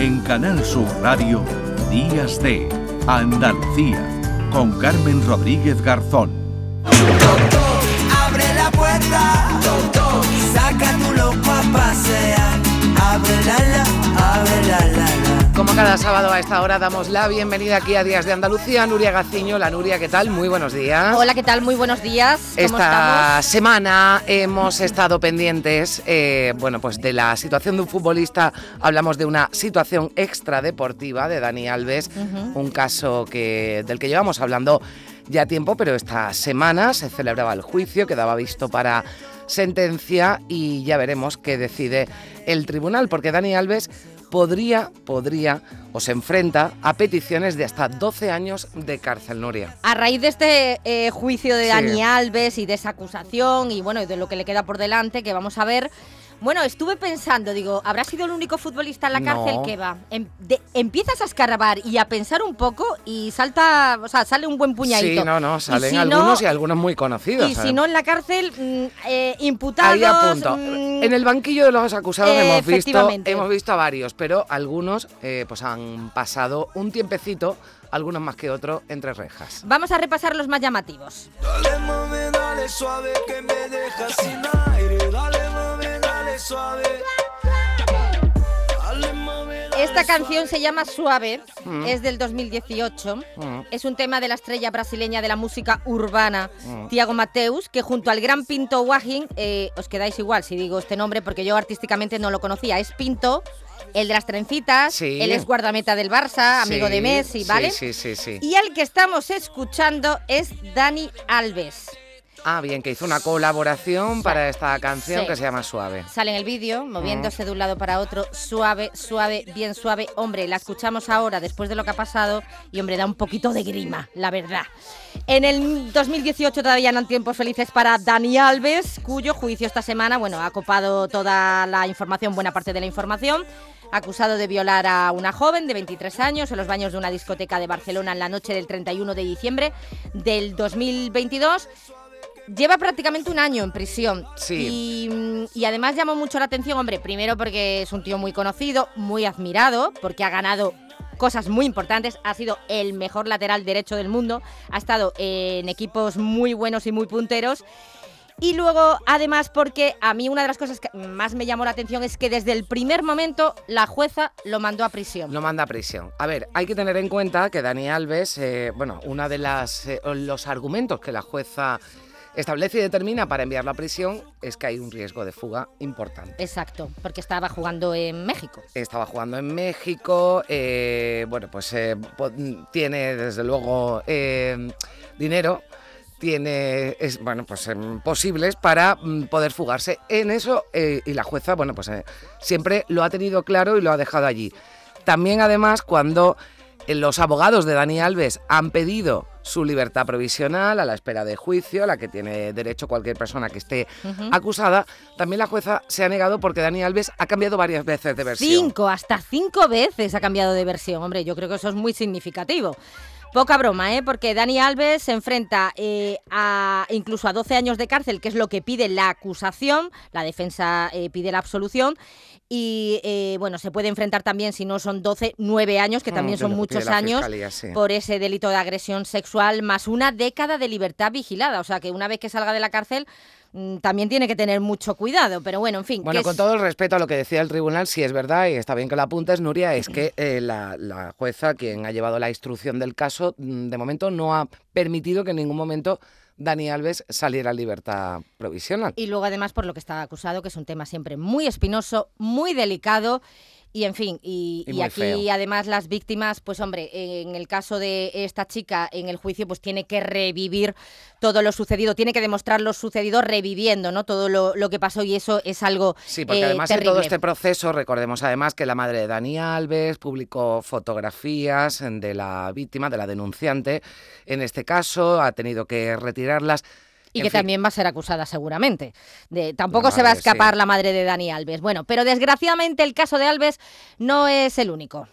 En Canal Sur Radio, Días de Andalucía, con Carmen Rodríguez Garzón. abre la puerta, saca tu loco a pasear, abre la Como cada sábado a esta hora damos la bienvenida aquí a Días de Andalucía, Nuria Gaciño. La Nuria, ¿qué tal? Muy buenos días. Hola, ¿qué tal? Muy buenos días. ¿Cómo Esta estamos? semana hemos estado pendientes, eh, bueno, pues de la situación de un futbolista. Hablamos de una situación extradeportiva de Dani Alves, un caso que del que llevamos hablando ya tiempo, pero esta semana se celebraba el juicio, quedaba visto para sentencia y ya veremos qué decide el tribunal, porque Dani Alves podría, podría o se enfrenta a peticiones de hasta 12 años de cárcel, Nuria. A raíz de este eh, juicio de Sí. Dani Alves y de esa acusación y bueno, y de lo que le queda por delante, que vamos a ver. Bueno, estuve pensando, digo, ¿habrá sido el único futbolista en la cárcel No. que va? Em- de- empiezas a escarbar y a pensar un poco y salta, o sea, sale un buen puñadito. Sí, no, no, Y salen si algunos no- y algunos muy conocidos. Y si ¿sabes? no en la cárcel, mm, eh, imputados. Ahí a punto. mm, En el banquillo de los acusados Eh, hemos visto, hemos visto a varios, pero algunos eh, pues han pasado un tiempecito, algunos más que otros, entre rejas. Vamos a repasar los más llamativos. Dale mami, dale suave que me dejas sin aire. Suave. Esta canción se llama Suave, Mm. es del 2018. Mm. Es un tema de la estrella brasileña de la música urbana, Mm. Tiago Mateus, que junto al gran Pinto Wagin, eh, os quedáis igual si digo este nombre porque yo artísticamente no lo conocía, es Pinto, el de las trencitas, Sí. él es guardameta del Barça, amigo Sí, de Messi, ¿vale? Sí, sí, sí, sí. Y el que estamos escuchando es Dani Alves. Ah, bien, que hizo una colaboración para esta canción Sí. que se llama Suave. Sale en el vídeo, Mm. moviéndose de un lado para otro, suave, suave, bien suave. Hombre, la escuchamos ahora después de lo que ha pasado y, hombre, da un poquito de grima, la verdad. En el 2018 todavía eran tiempos felices para Dani Alves, cuyo juicio esta semana, bueno, ha copado toda la información, buena parte de la información. Acusado de violar a una joven de 23 años en los baños de una discoteca de Barcelona en la noche del 31 de diciembre del 2022. Lleva prácticamente un año en prisión. Sí. Y, mm, y además llamó mucho la atención, hombre, primero porque es un tío muy conocido, muy admirado, porque ha ganado cosas muy importantes, ha sido el mejor lateral derecho del mundo, ha estado en equipos muy buenos y muy punteros. Y luego, además, porque a mí una de las cosas que más me llamó la atención es que desde el primer momento la jueza lo mandó a prisión. Lo manda a prisión. A ver, hay que tener en cuenta que Dani Alves, eh, bueno, una de las eh, los argumentos que la jueza establece y determina para enviarlo a prisión es que hay un riesgo de fuga importante. Exacto, porque estaba jugando en México. Estaba jugando en México, eh, bueno, pues eh, tiene desde luego eh, dinero, tiene, es, bueno, pues em, posibles para mm, poder fugarse. En eso, y la jueza, bueno, pues siempre lo ha tenido claro y lo ha dejado allí. También, además, cuando los abogados de Dani Alves han pedido su libertad provisional a la espera de juicio, a la que tiene derecho cualquier persona que esté acusada, también la jueza se ha negado porque Dani Alves ha cambiado varias veces de versión. Cinco, hasta cinco veces ha cambiado de versión. Hombre, yo creo que eso es muy significativo. Poca broma, ¿eh? Porque Dani Alves se enfrenta eh, a incluso a 12 años de cárcel, que es lo que pide la acusación. La defensa eh, pide la absolución. Y eh, bueno, se puede enfrentar también, si no son 12, 9 años, que Mm, también son muchos años, Fiscalía, sí. por ese delito de agresión sexual, más una década de libertad vigilada. O sea que una vez que salga de la cárcel, también tiene que tener mucho cuidado. Pero bueno, en fin. Bueno, con es- todo el respeto a lo que decía el tribunal, si es verdad y está bien que lo apuntes, Nuria, es que eh, la, la jueza, quien ha llevado la instrucción del caso, mm, de momento no ha permitido que en ningún momento Dani Alves saliera en libertad provisional. Y luego además por lo que está acusado, que es un tema siempre muy espinoso, muy delicado. Y en fin, y, Y y muy aquí feo. además las víctimas, pues hombre, en el caso de esta chica en el juicio, pues tiene que revivir todo lo sucedido, tiene que demostrar lo sucedido reviviendo, ¿no? Todo lo, lo que pasó y eso es algo Sí, porque eh, además en terrible. todo este proceso, recordemos además que la madre de Dani Alves publicó fotografías de la víctima, de la denunciante, en este caso, ha tenido que retirarlas. Y En que fin, también va a ser acusada seguramente. De, tampoco se va a escapar sí. la madre de Dani Alves. Bueno, pero desgraciadamente el caso de Alves no es el único.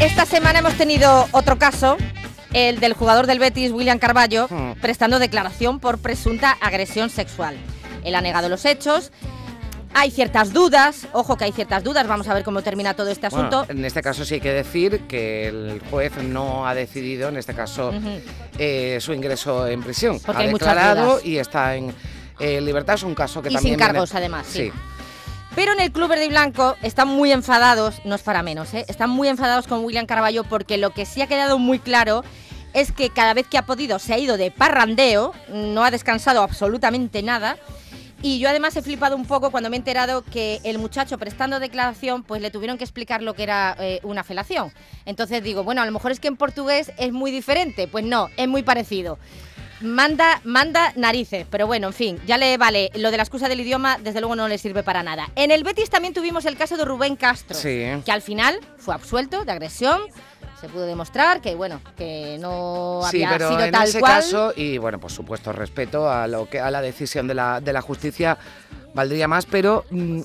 Esta semana hemos tenido otro caso, el del jugador del Betis, William Carballo, Hmm. prestando declaración por presunta agresión sexual. Él ha negado los hechos. Hay ciertas dudas, ojo que hay ciertas dudas, vamos a ver cómo termina todo este Bueno, asunto. en este caso sí hay que decir que el juez no ha decidido, en este caso, eh, su ingreso en prisión. Porque ha hay declarado y está en eh, libertad. Es un caso que Y también sin cargos, viene- además, sí. Sí. Pero en el Club Verde y Blanco están muy enfadados, no es para menos, ¿eh? están muy enfadados con William Carballo porque lo que sí ha quedado muy claro es que cada vez que ha podido se ha ido de parrandeo, no ha descansado absolutamente nada. Y yo además he flipado un poco cuando me he enterado que el muchacho prestando declaración, pues le tuvieron que explicar lo que era eh, una felación. Entonces digo, bueno, a lo mejor es que en portugués es muy diferente. Pues no, es muy parecido. Manda, manda narices, pero bueno, en fin, ya le vale. Lo de la excusa del idioma, desde luego no le sirve para nada. En el Betis también tuvimos el caso de Rubén Castro, Sí. que al final fue absuelto de agresión. Se pudo demostrar que, bueno, que no Sí, había pero sido en tal ese cual. caso, y bueno, por supuesto, respeto a lo que a la decisión de la, de la justicia valdría más, pero mm,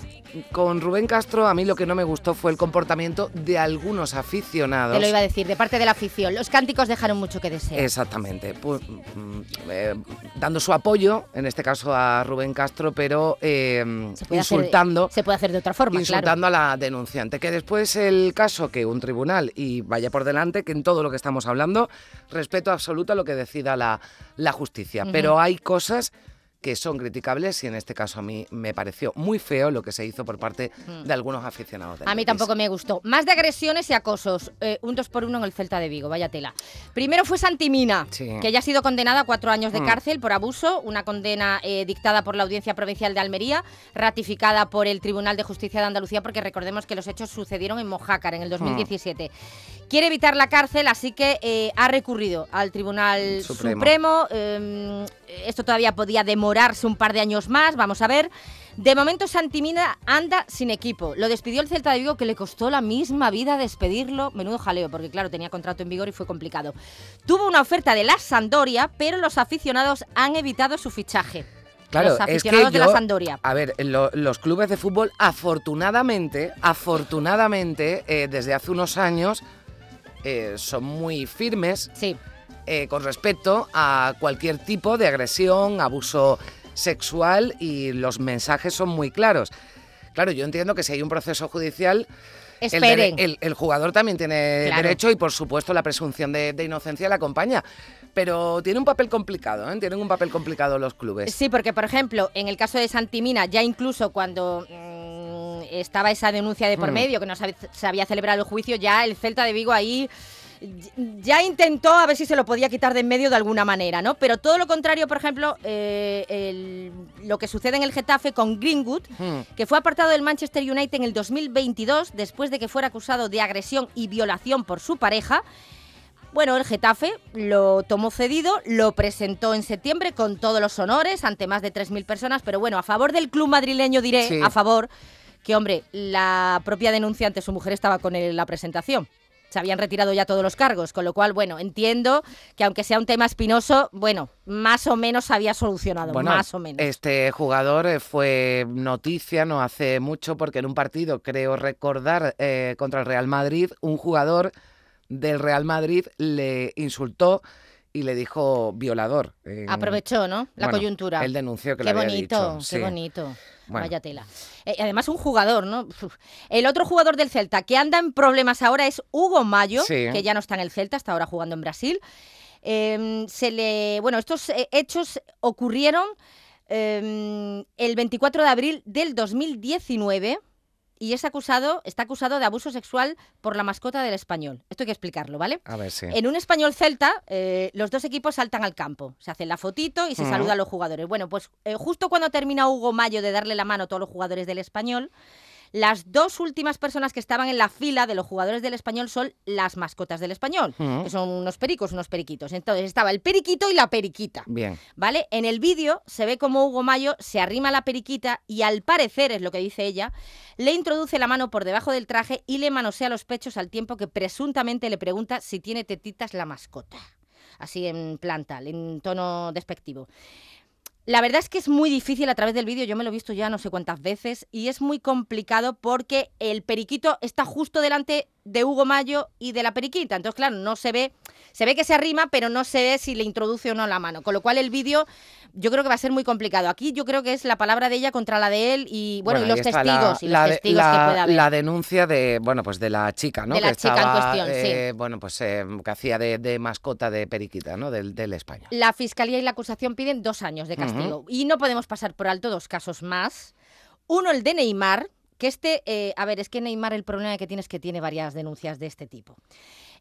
con Rubén Castro a mí lo que no me gustó fue el comportamiento de algunos aficionados. Te lo iba a decir, de parte de la afición. Los cánticos dejaron mucho que desear. Exactamente, pu- mm, eh, dando su apoyo, en este caso a Rubén Castro, pero eh, Se hacer- insultando, se puede hacer de otra forma, claro. insultando a la denunciante. Que después el caso que un tribunal, y vaya por delante, que en todo lo que estamos hablando, respeto absoluto a lo que decida la, la justicia. Pero hay cosas que son criticables y en este caso a mí me pareció muy feo lo que se hizo por parte de algunos aficionados. del Mm. A mí Betis. tampoco me gustó. Más de agresiones y acosos. eh, un 2 por 1 en el Celta de Vigo, vaya tela. Primero fue Santimina, Sí. que ya ha sido condenada a cuatro años de Mm. cárcel por abuso, una condena eh, dictada por la Audiencia Provincial de Almería, ratificada por el Tribunal de Justicia de Andalucía, porque recordemos que los hechos sucedieron en Mojácar en el 2017. Quiere evitar la cárcel, así que eh, ha recurrido al Tribunal Supremo. Supremo. eh, esto todavía podía demorarse un par de años más, vamos a ver. De momento Santimina anda sin equipo. Lo despidió el Celta de Vigo que le costó la misma vida despedirlo. Menudo jaleo, porque claro, tenía contrato en vigor y fue complicado. Tuvo una oferta de la Sandoria, pero los aficionados han evitado su fichaje. Claro, los es que aficionados de la Sandoria. A ver, lo- los clubes de fútbol, afortunadamente, afortunadamente, eh, desde hace unos años, eh, son muy firmes Sí. Eh, con respecto a cualquier tipo de agresión, abuso sexual y los mensajes son muy claros. Claro, yo entiendo que si hay un proceso judicial, el, jugador también tiene Claro. derecho y por supuesto la presunción de, de inocencia la acompaña. Pero tiene un papel complicado, ¿eh? tienen un papel complicado los clubes. Sí, porque por ejemplo, en el caso de Santimina, ya incluso cuando mm, estaba esa denuncia de por Mm. medio, que no se había- celebrado el juicio, ya el Celta de Vigo ahí ya intentó a ver si se lo podía quitar de en medio de alguna manera, ¿no? Pero todo lo contrario, por ejemplo, eh, el- lo que sucede en el Getafe con Greenwood, Mm. que fue apartado del Manchester United en el 2022 después de que fuera acusado de agresión y violación por su pareja. Bueno, el Getafe lo tomó cedido, lo presentó en septiembre con todos los honores ante más de 3.000 personas, pero bueno, a favor del club madrileño diré, Sí. a favor, que hombre, la propia denunciante, su mujer estaba con él en la presentación. Se habían retirado ya todos los cargos, con lo cual, bueno, entiendo que aunque sea un tema espinoso, bueno, más o menos se había solucionado, Bueno, más o menos. Este jugador eh, fue noticia no hace mucho porque en un partido, creo recordar, eh, contra el Real Madrid, un jugador del Real Madrid le insultó y le dijo violador. en- Aprovechó, ¿no? La bueno, coyuntura. Él denunció que Qué lo había bonito, dicho. qué sí. bonito. Bueno. Vaya tela. Eh, además, un jugador, ¿no? Uf. El otro jugador del Celta que anda en problemas ahora es Hugo Mayo, Sí. que ya no está en el Celta, está ahora jugando en Brasil. Eh, se le, bueno, estos eh, hechos ocurrieron eh, el 24 de abril del 2019 y es acusado, está acusado de abuso sexual por la mascota del español. Esto hay que explicarlo, ¿vale? A ver, sí. En un español celta, eh, los dos equipos saltan al campo. Se hacen la fotito y se saludan a los jugadores. Bueno, pues eh, justo cuando termina Hugo Mayo de darle la mano a todos los jugadores del español, las dos últimas personas que estaban en la fila de los jugadores del español son las mascotas del español, que son unos pericos, unos periquitos. Entonces estaba el periquito y la periquita. Bien. ¿Vale? En el vídeo se ve como Hugo Mayo se arrima a la periquita y al parecer, es lo que dice ella, le introduce la mano por debajo del traje y le manosea los pechos al tiempo que presuntamente le pregunta si tiene tetitas la mascota. Así en planta, en tono despectivo. La verdad es que es muy difícil a través del vídeo, yo me lo he visto ya no sé cuántas veces, y es muy complicado porque el periquito está justo delante de Hugo Mayo y de la periquita. Entonces, claro, no se ve, se ve que se arrima, pero no se ve si le introduce o no la mano. Con lo cual el vídeo, yo creo que va a ser muy complicado. Aquí yo creo que es la palabra de ella contra la de él y bueno, y los testigos, y los la, testigos la- que pueda haber. la denuncia de, bueno, pues de la chica, ¿no? De la que chica en cuestión, sí. eh, Bueno, pues eh, que hacía de, de mascota de periquita, ¿no? Del, del España. La fiscalía y la acusación piden dos años de castigo. Y no podemos pasar por alto dos casos más. Uno, el de Neymar, que este, eh, a ver, es que Neymar el problema que tiene es que tiene varias denuncias de este tipo.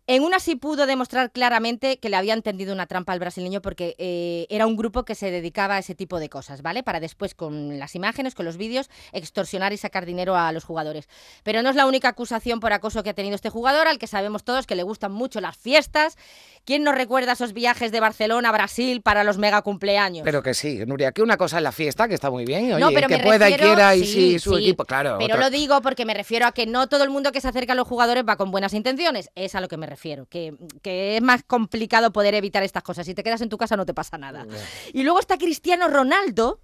En una sí pudo demostrar claramente que le habían tendido una trampa al brasileño porque eh, era un grupo que se dedicaba a ese tipo de cosas, ¿vale? Para después, con las imágenes, con los vídeos, extorsionar y sacar dinero a los jugadores. Pero no es la única acusación por acoso que ha tenido este jugador, al que sabemos todos que le gustan mucho las fiestas. ¿Quién nos recuerda esos viajes de Barcelona a Brasil para los mega cumpleaños? Pero que sí, Nuria, que una cosa es la fiesta, que está muy bien, oye, No, pero que me pueda y quiera y sí, sí, su sí, equipo, claro. Pero otra- lo digo porque me refiero a que no todo el mundo que se acerca a los jugadores va con buenas intenciones. Es a lo que me refiero. Que, que es más complicado poder evitar estas cosas. Si te quedas en tu casa no te pasa nada. Y luego está Cristiano Ronaldo,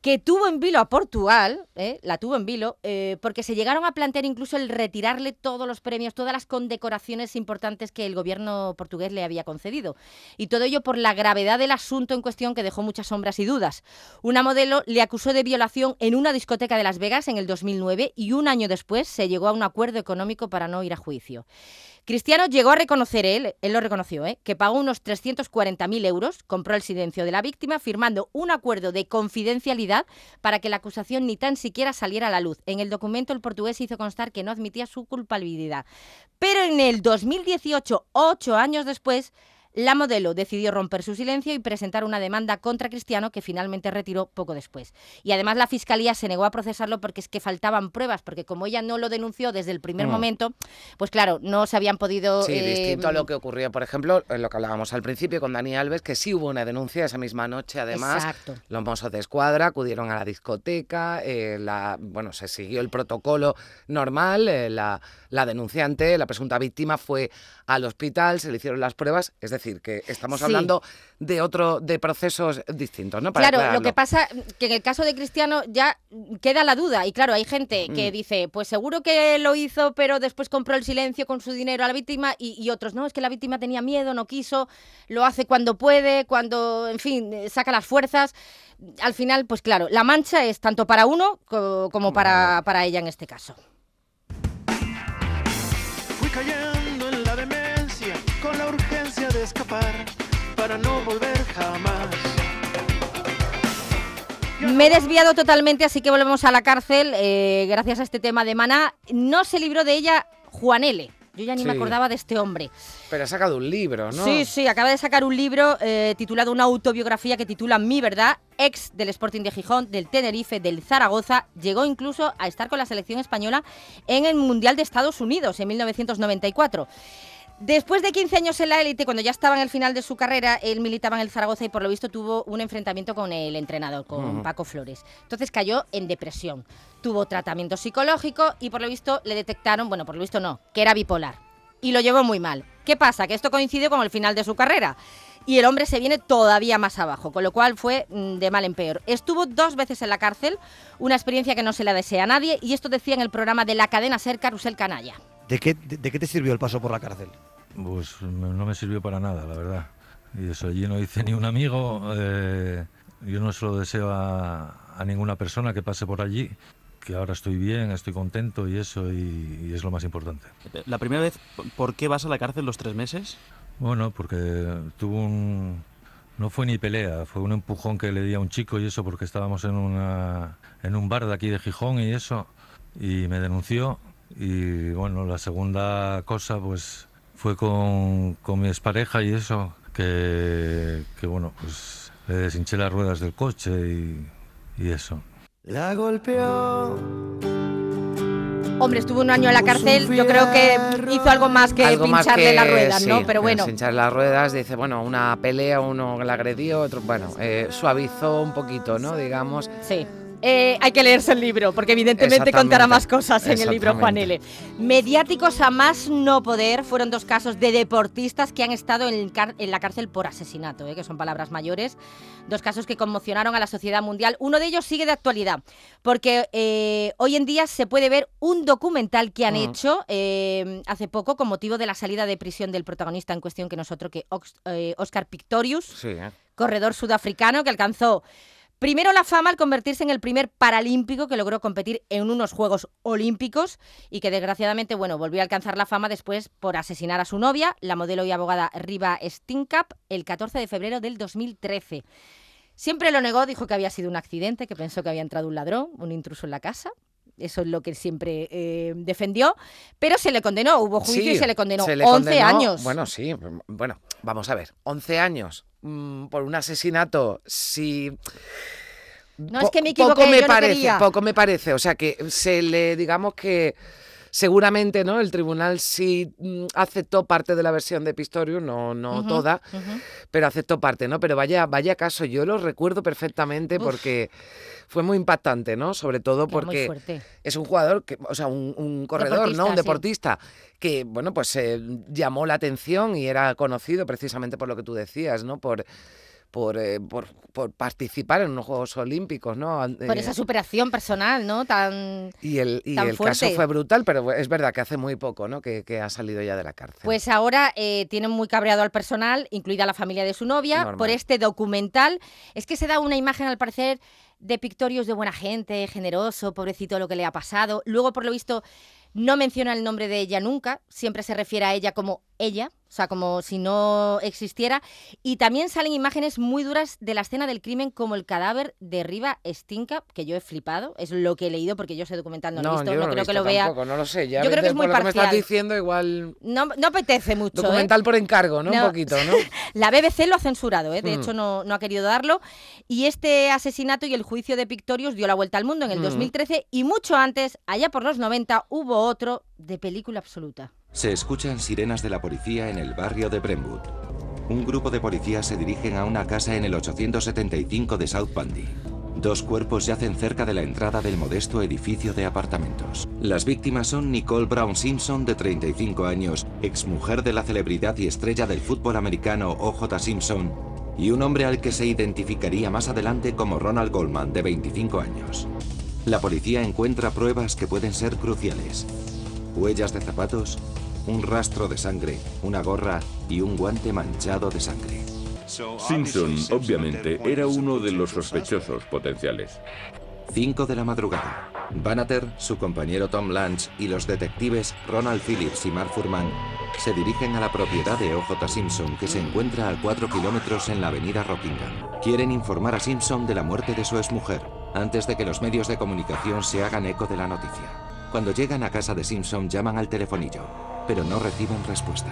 que tuvo en vilo a Portugal, ¿eh? la tuvo en vilo, eh, porque se llegaron a plantear incluso el retirarle todos los premios, todas las condecoraciones importantes que el gobierno portugués le había concedido. Y todo ello por la gravedad del asunto en cuestión que dejó muchas sombras y dudas. Una modelo le acusó de violación en una discoteca de Las Vegas en el 2009 y un año después se llegó a un acuerdo económico para no ir a juicio. Cristiano llegó a reconocer él, él lo reconoció, ¿eh? que pagó unos 340.000 euros, compró el silencio de la víctima, firmando un acuerdo de confidencialidad para que la acusación ni tan siquiera saliera a la luz. En el documento el portugués hizo constar que no admitía su culpabilidad. Pero en el 2018, ocho años después, la modelo decidió romper su silencio y presentar una demanda contra Cristiano que finalmente retiró poco después. Y además la fiscalía se negó a procesarlo porque es que faltaban pruebas, porque como ella no lo denunció desde el primer Mm. momento, pues claro, no se habían podido... Sí, eh, distinto a lo que ocurrió, por ejemplo, en lo que hablábamos al principio con Dani Alves, que sí hubo una denuncia esa misma noche, además. Exacto. Los mozos de escuadra acudieron a la discoteca, eh, la, bueno, se siguió el protocolo normal, eh, la, la denunciante, la presunta víctima, fue al hospital, se le hicieron las pruebas, es decir, que estamos Sí. hablando de otro, de procesos distintos, ¿no? Para Claro, lo que pasa que en el caso de Cristiano ya queda la duda y claro, hay gente que Mm. dice, pues seguro que lo hizo, pero después compró el silencio con su dinero a la víctima y, y otros, no, es que la víctima tenía miedo, no quiso, lo hace cuando puede, cuando, en fin, eh, saca las fuerzas. Al final, pues claro, la mancha es tanto para uno co- como para, para ella en este caso. Escapar para no volver jamás. Me he desviado totalmente, así que volvemos a la cárcel. eh, gracias a este tema de Maná. No se libró de ella Juan L. Yo ya ni me acordaba de este hombre. Pero ha sacado un libro, ¿no? Sí, sí, acaba de sacar un libro eh, titulado Una autobiografía que titula Mi Verdad, ex del Sporting de Gijón, del Tenerife, del Zaragoza. Llegó incluso a estar con la selección española en el Mundial de Estados Unidos en 1994. Después de 15 años en la élite, cuando ya estaba en el final de su carrera, él militaba en el Zaragoza y por lo visto tuvo un enfrentamiento con el entrenador, con. Paco Flores. Entonces cayó en depresión. Tuvo tratamiento psicológico y por lo visto le detectaron, bueno, por lo visto no, que era bipolar. Y lo llevó muy mal. ¿Qué pasa? Que esto coincide con el final de su carrera. Y el hombre se viene todavía más abajo, con lo cual fue mm, de mal en peor. Estuvo dos veces en la cárcel, una experiencia que no se la desea a nadie, y esto decía en el programa de la cadena Ser Carusel Canalla. ¿De qué, de, de qué te sirvió el paso por la cárcel? Pues no me sirvió para nada, la verdad. Y eso, allí no hice ni un amigo. eh, yo no se lo deseo a, a ninguna persona que pase por allí, que ahora estoy bien, estoy contento y eso, y, y es lo más importante. La primera vez, ¿por qué vas a la cárcel los tres meses? Bueno, porque tuvo un... No fue ni pelea, fue un empujón que le di a un chico y eso porque estábamos en, una, en un bar de aquí de Gijón y eso, y me denunció. Y bueno, la segunda cosa pues fue con, con mi expareja y eso, que, que bueno, pues le deshinché las ruedas del coche y, y eso. La golpeó. Hombre, estuvo un año en la cárcel, yo creo que hizo algo más que Algo más pincharle que- las ruedas, ¿no? Pero bueno, Hinchar las ruedas, dice, bueno, una pelea, uno le agredió, otro, bueno, eh, suavizó un poquito, ¿no? Digamos. sí. Eh, hay que leerse el libro, porque evidentemente contará más cosas en el libro Juan. L. Mediáticos a más no poder fueron dos casos de deportistas que han estado en, la cárcel por asesinato, ¿eh? que son palabras mayores. Dos casos que conmocionaron a la sociedad mundial. Uno de ellos sigue de actualidad, porque eh, hoy en día se puede ver un documental que han Mm. hecho hace poco con motivo de la salida de prisión del protagonista en cuestión, que nosotros, que Ox- Oscar Pictorius. Sí, corredor sudafricano que alcanzó Primero la fama al convertirse en el primer paralímpico que logró competir en unos Juegos Olímpicos y que desgraciadamente, bueno, volvió a alcanzar la fama después por asesinar a su novia, la modelo y abogada Riva Stinkap, el 14 de febrero del 2013. Siempre lo negó, dijo que había sido un accidente, que pensó que había entrado un ladrón, un intruso en la casa. Eso es lo que siempre eh, defendió, pero se le condenó, hubo juicio Sí, y se le condenó se le 11 condenó- años. Bueno, sí, bueno, vamos a ver, 11 años mm, por un asesinato, si... No, es que me equivoqué, poco me yo no parece, quería. poco me parece, o sea que se le, digamos que seguramente, ¿no? El tribunal sí mm, aceptó parte de la versión de Pistorius, no, no toda, pero aceptó parte, ¿no? Pero vaya, vaya caso, yo lo recuerdo perfectamente Uf. porque fue muy impactante, ¿no? Sobre todo porque es un jugador, que, o sea, un, un corredor, Deportista, ¿no? Un sí. deportista que, bueno, pues eh, llamó la atención y era conocido precisamente por lo que tú decías, ¿no? Por, por, eh, por, por participar en unos Juegos Olímpicos, ¿no? Por eh, esa superación personal, ¿no? Tan... y el, y tan el caso fue brutal, pero es verdad que hace muy poco, ¿no? Que, que ha salido ya de la cárcel. Pues ahora eh, tienen muy cabreado al personal, incluida la familia de su novia, Normal. por este documental. Es que se da una imagen, al parecer, de Pictorius de buena gente, generoso, pobrecito lo que le ha pasado. Luego, por lo visto, no menciona el nombre de ella nunca, siempre se refiere a ella como ella, o sea, como si no existiera. Y también salen imágenes muy duras de la escena del crimen, como el cadáver de Riva Stinka, que yo he flipado, es lo que he leído, porque yo ese documental no, lo he visto, yo no, lo he creo que lo vea. tampoco, no lo sé. Ya Yo creo que es muy lo que me estás parcial. diciendo, igual No, no apetece mucho. ¿eh? documental por encargo, ¿no? No. Un poquito, ¿no? La BBC lo ha censurado, ¿eh? de Mm. hecho no, no ha querido darlo. Y este asesinato y el juicio de Pictorius dio la vuelta al mundo en el Mm. 2013 y mucho antes, allá por los 90, hubo otro de película absoluta. Se escuchan sirenas de la policía en el barrio de Brentwood. Un grupo de policías se dirigen a una casa en el 875 de South Bundy. Dos cuerpos yacen cerca de la entrada del modesto edificio de apartamentos. Las víctimas son Nicole Brown Simpson, de 35 años, exmujer de la celebridad y estrella del fútbol americano O.J. Simpson, y un hombre al que se identificaría más adelante como Ronald Goldman, de 25 años. La policía encuentra pruebas que pueden ser cruciales. Huellas de zapatos, un rastro de sangre, una gorra y un guante manchado de sangre. Simpson, obviamente, era uno de los sospechosos potenciales. 5 de la madrugada. Bannater, su compañero Tom Lange y los detectives Ronald Phillips y Mark Furman se dirigen a la propiedad de O.J. Simpson que se encuentra a 4 kilómetros en la avenida Rockingham. Quieren informar a Simpson de la muerte de su exmujer antes de que los medios de comunicación se hagan eco de la noticia. Cuando llegan a casa de Simpson llaman al telefonillo, pero no reciben respuesta.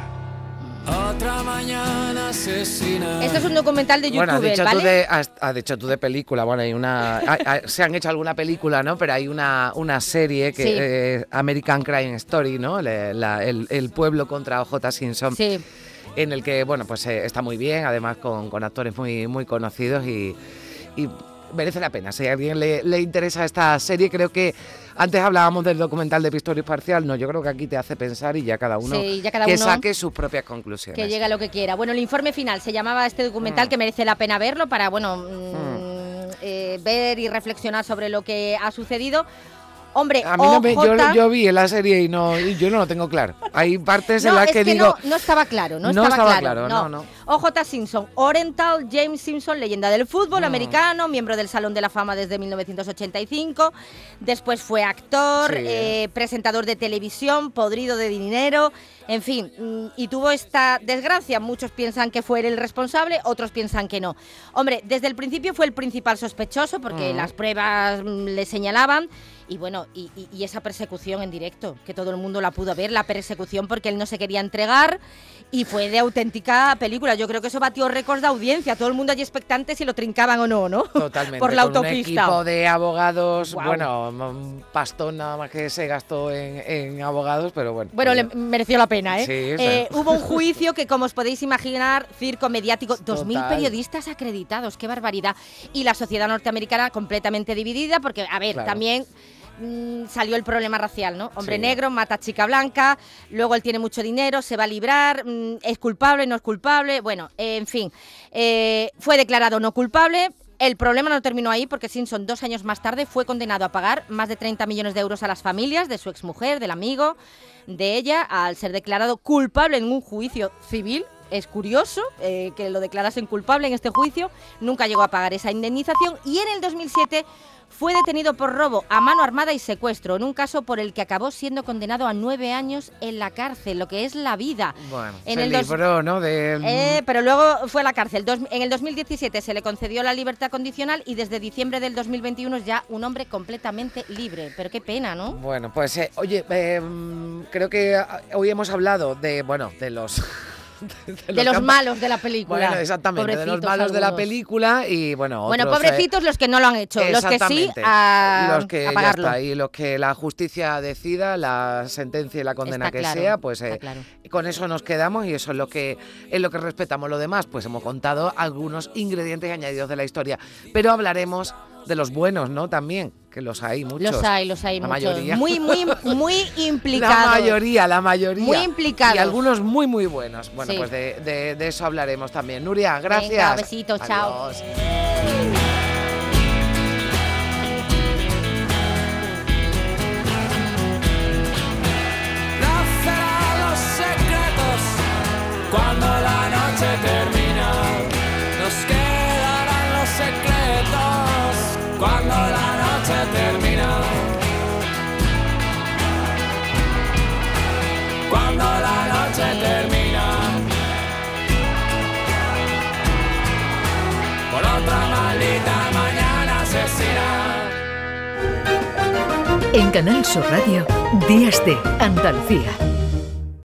Otra mañana asesina. Esto es un documental de Bueno, has YouTube, dicho, ¿vale? tú de, has, has dicho tú de película, bueno, hay una, hay- hay- se han hecho alguna película, ¿no? Pero hay una, una serie que Sí. eh, American Crime Story, ¿no? Le- la- el, el pueblo contra O.J. Simpson, Sí. en el que, bueno, pues eh, está muy bien, además con, con actores muy, muy conocidos y, y merece la pena. Si a alguien le, le interesa esta serie, creo que antes hablábamos del documental de Pistorius Parcial, no, yo creo que aquí te hace pensar y ya cada uno, Sí, ya cada que uno- saque sus propias conclusiones. Que llegue a lo que quiera. Bueno, el informe final se llamaba este documental Mm. que merece la pena verlo para, bueno, mm, eh, ver y reflexionar sobre lo que ha sucedido. Hombre, A mí no me, yo, vi la serie y no y yo no lo tengo claro. Hay partes en No, las es que, que digo, no, no estaba claro, no, No estaba, estaba claro. claro, no, no. OJ Simpson, Oriental James Simpson, leyenda del fútbol Mm. americano, miembro del Salón de la Fama desde 1985. Después fue actor, Sí. eh, presentador de televisión, podrido de dinero, en fin. mm, Y tuvo esta desgracia. Muchos piensan que fue él el responsable, otros piensan que no. Hombre, desde el principio fue el principal sospechoso porque Mm. las pruebas mm, le señalaban. Y bueno, y, y- y esa persecución en directo, que todo el mundo la pudo ver, la persecución porque él no se quería entregar y fue de auténtica película. Yo creo que eso batió récords de audiencia, todo el mundo allí expectante si lo trincaban o no, ¿no? totalmente por la con autopista. Un equipo de abogados, bueno, un pastón nada más que se gastó en, en abogados, pero bueno. Bueno, le pues, mereció la pena, ¿eh? Sí. Eh, Hubo un juicio que, como os podéis imaginar, circo mediático, 2.000 Total. periodistas acreditados, qué barbaridad. Y la sociedad norteamericana completamente dividida, porque, a ver, Claro. también mm, salió el problema racial, ¿no? Hombre Sí. negro mata a chica blanca, luego él tiene mucho dinero, se va a librar, mm, es culpable, no es culpable, bueno, eh, en fin, eh, fue declarado no culpable. El problema no terminó ahí porque Simpson dos años más tarde fue condenado a pagar más de 30 millones de euros a las familias de su exmujer, del amigo, de ella, al ser declarado culpable en un juicio civil, Es curioso eh, que lo declarasen culpable en este juicio. Nunca llegó a pagar esa indemnización y en el 2007 fue detenido por robo a mano armada y secuestro, en un caso por el que acabó siendo condenado a nueve años en la cárcel, lo que es la vida. Bueno, En se el dos- libró, ¿no? De, Eh, pero luego fue a la cárcel. Dos- en el 2017 se le concedió la libertad condicional y desde diciembre del 2021 es ya un hombre completamente libre. Pero qué pena, ¿no? Bueno, pues eh, oye, eh, mm, creo que hoy hemos hablado de, bueno, de los... De los malos de la película. Bueno, exactamente, de los malos de la película y bueno, Bueno, otros, eh, pobrecitos los que no lo han hecho. Los que sí, a, los que a ya está, y los que la justicia decida, la sentencia y la condena Está que claro, sea, pues eh, claro. con eso nos quedamos y eso es lo que es lo que respetamos. Lo demás, pues hemos contado algunos ingredientes añadidos de la historia, pero hablaremos de los buenos, ¿no? También, que los hay muchos. Los hay, los hay La muchos. mayoría. Muy, muy, muy implicados. La mayoría, la mayoría. Muy implicados. Y algunos muy, muy buenos. Bueno, Sí. pues de, de- de eso hablaremos también. Nuria, gracias. Venga, besitos, chao. Cuando la otra maldita mañana asesina. En Canal Sur Radio, Días de Andalucía.